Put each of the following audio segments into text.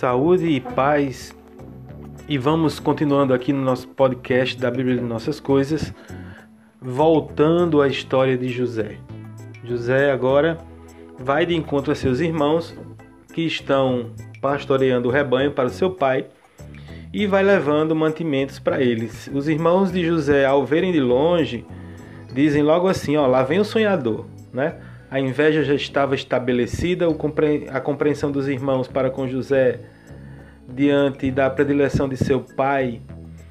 Saúde e paz. E vamos continuando aqui no nosso podcast da Bíblia de Nossas Coisas, voltando à história de José. José agora vai de encontro a seus irmãos que estão pastoreando o rebanho para seu pai e vai levando mantimentos para eles. Os irmãos de José, ao verem de longe, dizem logo assim: Ó, lá vem o sonhador, né? A inveja já estava estabelecida, a compreensão dos irmãos para com José diante da predileção de seu pai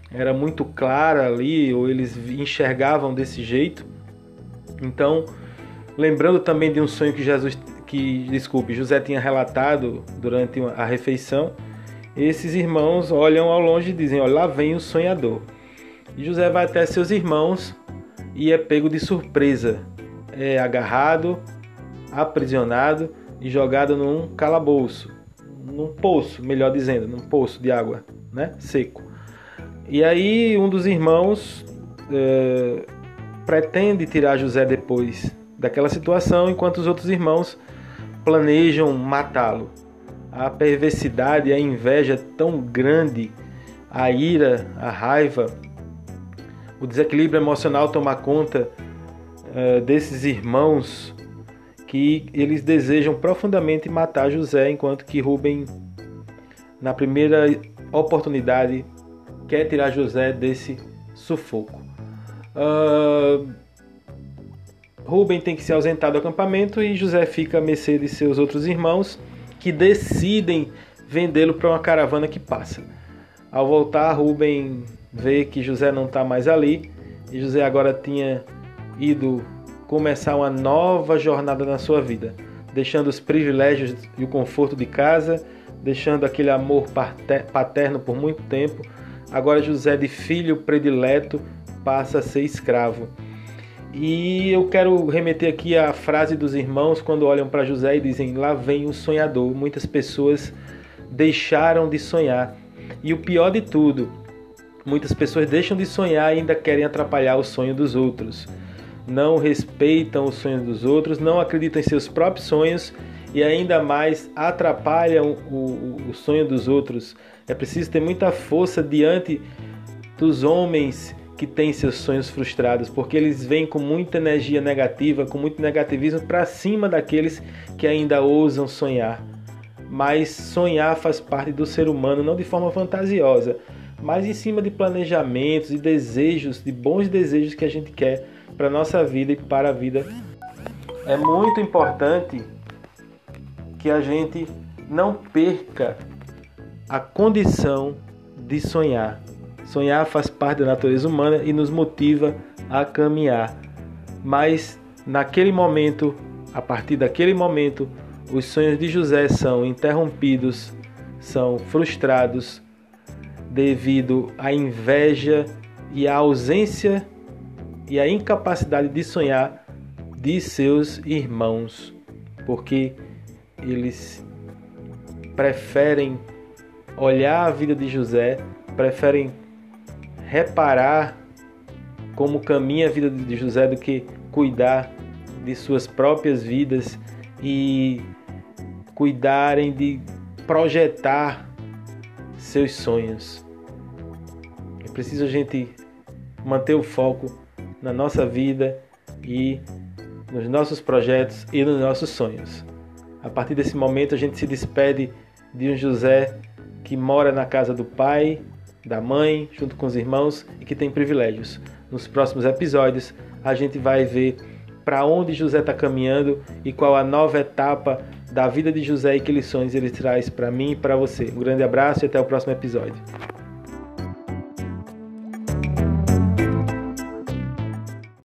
era muito clara ali, ou eles enxergavam desse jeito. Então, lembrando também de um sonho que Jesus, que desculpe, José tinha relatado durante a refeição, esses irmãos olham ao longe e dizem: Olha, lá vem o sonhador. E José vai até seus irmãos e é pego de surpresa é agarrado, aprisionado e jogado num calabouço, num poço, melhor dizendo, num poço de água, né, seco. E aí um dos irmãos é, pretende tirar José depois daquela situação, enquanto os outros irmãos planejam matá-lo. A perversidade, a inveja tão grande, a ira, a raiva, o desequilíbrio emocional toma conta uh, desses irmãos que eles desejam profundamente matar José, enquanto que Rubem, na primeira oportunidade, quer tirar José desse sufoco. Uh, Rubem tem que se ausentar do acampamento e José fica a mercê de seus outros irmãos que decidem vendê-lo para uma caravana que passa. Ao voltar, Rubem vê que José não está mais ali e José agora tinha ido começar uma nova jornada na sua vida, deixando os privilégios e o conforto de casa, deixando aquele amor paterno por muito tempo. Agora José, de filho predileto, passa a ser escravo. E eu quero remeter aqui a frase dos irmãos quando olham para José e dizem: Lá vem o sonhador. Muitas pessoas deixaram de sonhar. E o pior de tudo, muitas pessoas deixam de sonhar e ainda querem atrapalhar o sonho dos outros não respeitam os sonhos dos outros, não acreditam em seus próprios sonhos e ainda mais atrapalham o, o, sonho dos outros. É preciso ter muita força diante dos homens que têm seus sonhos frustrados, porque eles vêm com muita energia negativa, com muito negativismo para cima daqueles que ainda ousam sonhar. Mas sonhar faz parte do ser humano, não de forma fantasiosa, mas em cima de planejamentos e desejos, de bons desejos que a gente quer para nossa vida e para a vida. É muito importante que a gente não perca a condição de sonhar. Sonhar faz parte da natureza humana e nos motiva a caminhar. Mas naquele momento, a partir daquele momento, os sonhos de José são interrompidos, são frustrados devido à inveja e à ausência e a incapacidade de sonhar de seus irmãos, porque eles preferem olhar a vida de José, preferem reparar como caminha a vida de José do que cuidar de suas próprias vidas e cuidarem de projetar seus sonhos. É preciso a gente manter o foco na nossa vida e nos nossos projetos e nos nossos sonhos. A partir desse momento, a gente se despede de um José que mora na casa do pai, da mãe, junto com os irmãos e que tem privilégios. Nos próximos episódios, a gente vai ver para onde José está caminhando e qual a nova etapa da vida de José e que lições ele traz para mim e para você. Um grande abraço e até o próximo episódio.